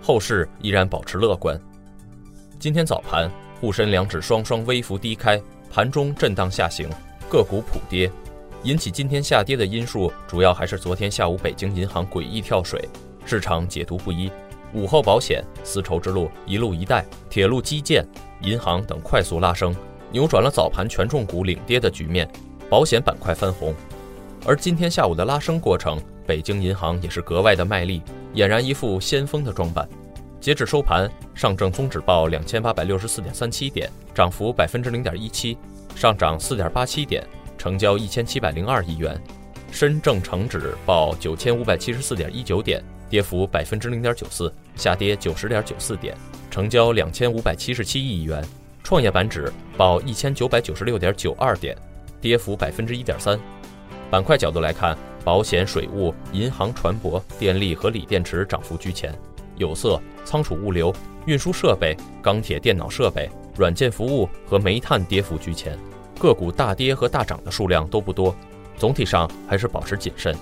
后市依然保持乐观。今天早盘，沪深两指双双微幅低开，盘中震荡下行，个股普跌。引起今天下跌的因素，主要还是昨天下午北京银行诡异跳水，市场解读不一。午后保险、丝绸之路、一路一带、铁路基建、银行等快速拉升，扭转了早盘权重股领跌的局面，保险板块翻红。而今天下午的拉升过程，北京银行也是格外的卖力。俨然一副先锋的装扮。截至收盘，上证综指报两千八百六十四点三七点，涨幅百分之零点一七，上涨四点八七点，成交一千七百零二亿元。深证成指报九千五百七十四点一九点，跌幅百分之零点九四，下跌九十点九四点，成交两千五百七十七亿元。创业板指报一千九百九十六点九二点，跌幅百分之一点三。板块角度来看。保险、水务、银行、船舶、电力和锂电池涨幅居前，有色、仓储物流、运输设备、钢铁、电脑设备、软件服务和煤炭跌幅居前。个股大跌和大涨的数量都不多，总体上还是保持谨慎。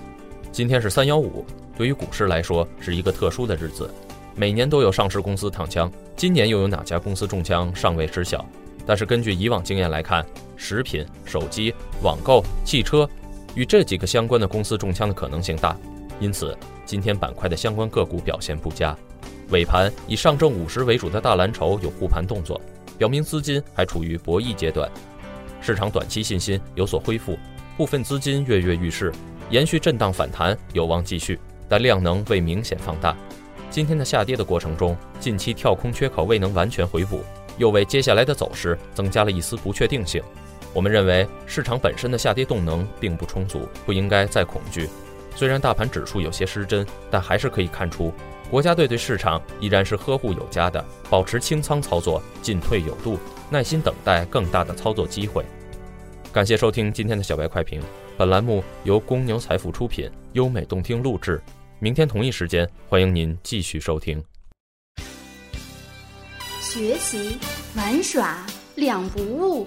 今天是三幺五，对于股市来说是一个特殊的日子，每年都有上市公司躺枪，今年又有哪家公司中枪尚未知晓。但是根据以往经验来看，食品、手机、网购、汽车。与这几个相关的公司中枪的可能性大，因此今天板块的相关个股表现不佳。尾盘以上证五十为主的大蓝筹有护盘动作，表明资金还处于博弈阶段。市场短期信心有所恢复，部分资金跃跃欲试，延续震荡反弹有望继续，但量能未明显放大。今天的下跌的过程中，近期跳空缺口未能完全回补，又为接下来的走势增加了一丝不确定性。我们认为市场本身的下跌动能并不充足，不应该再恐惧。虽然大盘指数有些失真，但还是可以看出国家队对市场依然是呵护有加的，保持清仓操作，进退有度，耐心等待更大的操作机会。感谢收听今天的小白快评，本栏目由公牛财富出品，优美动听录制。明天同一时间，欢迎您继续收听。学习玩耍两不误。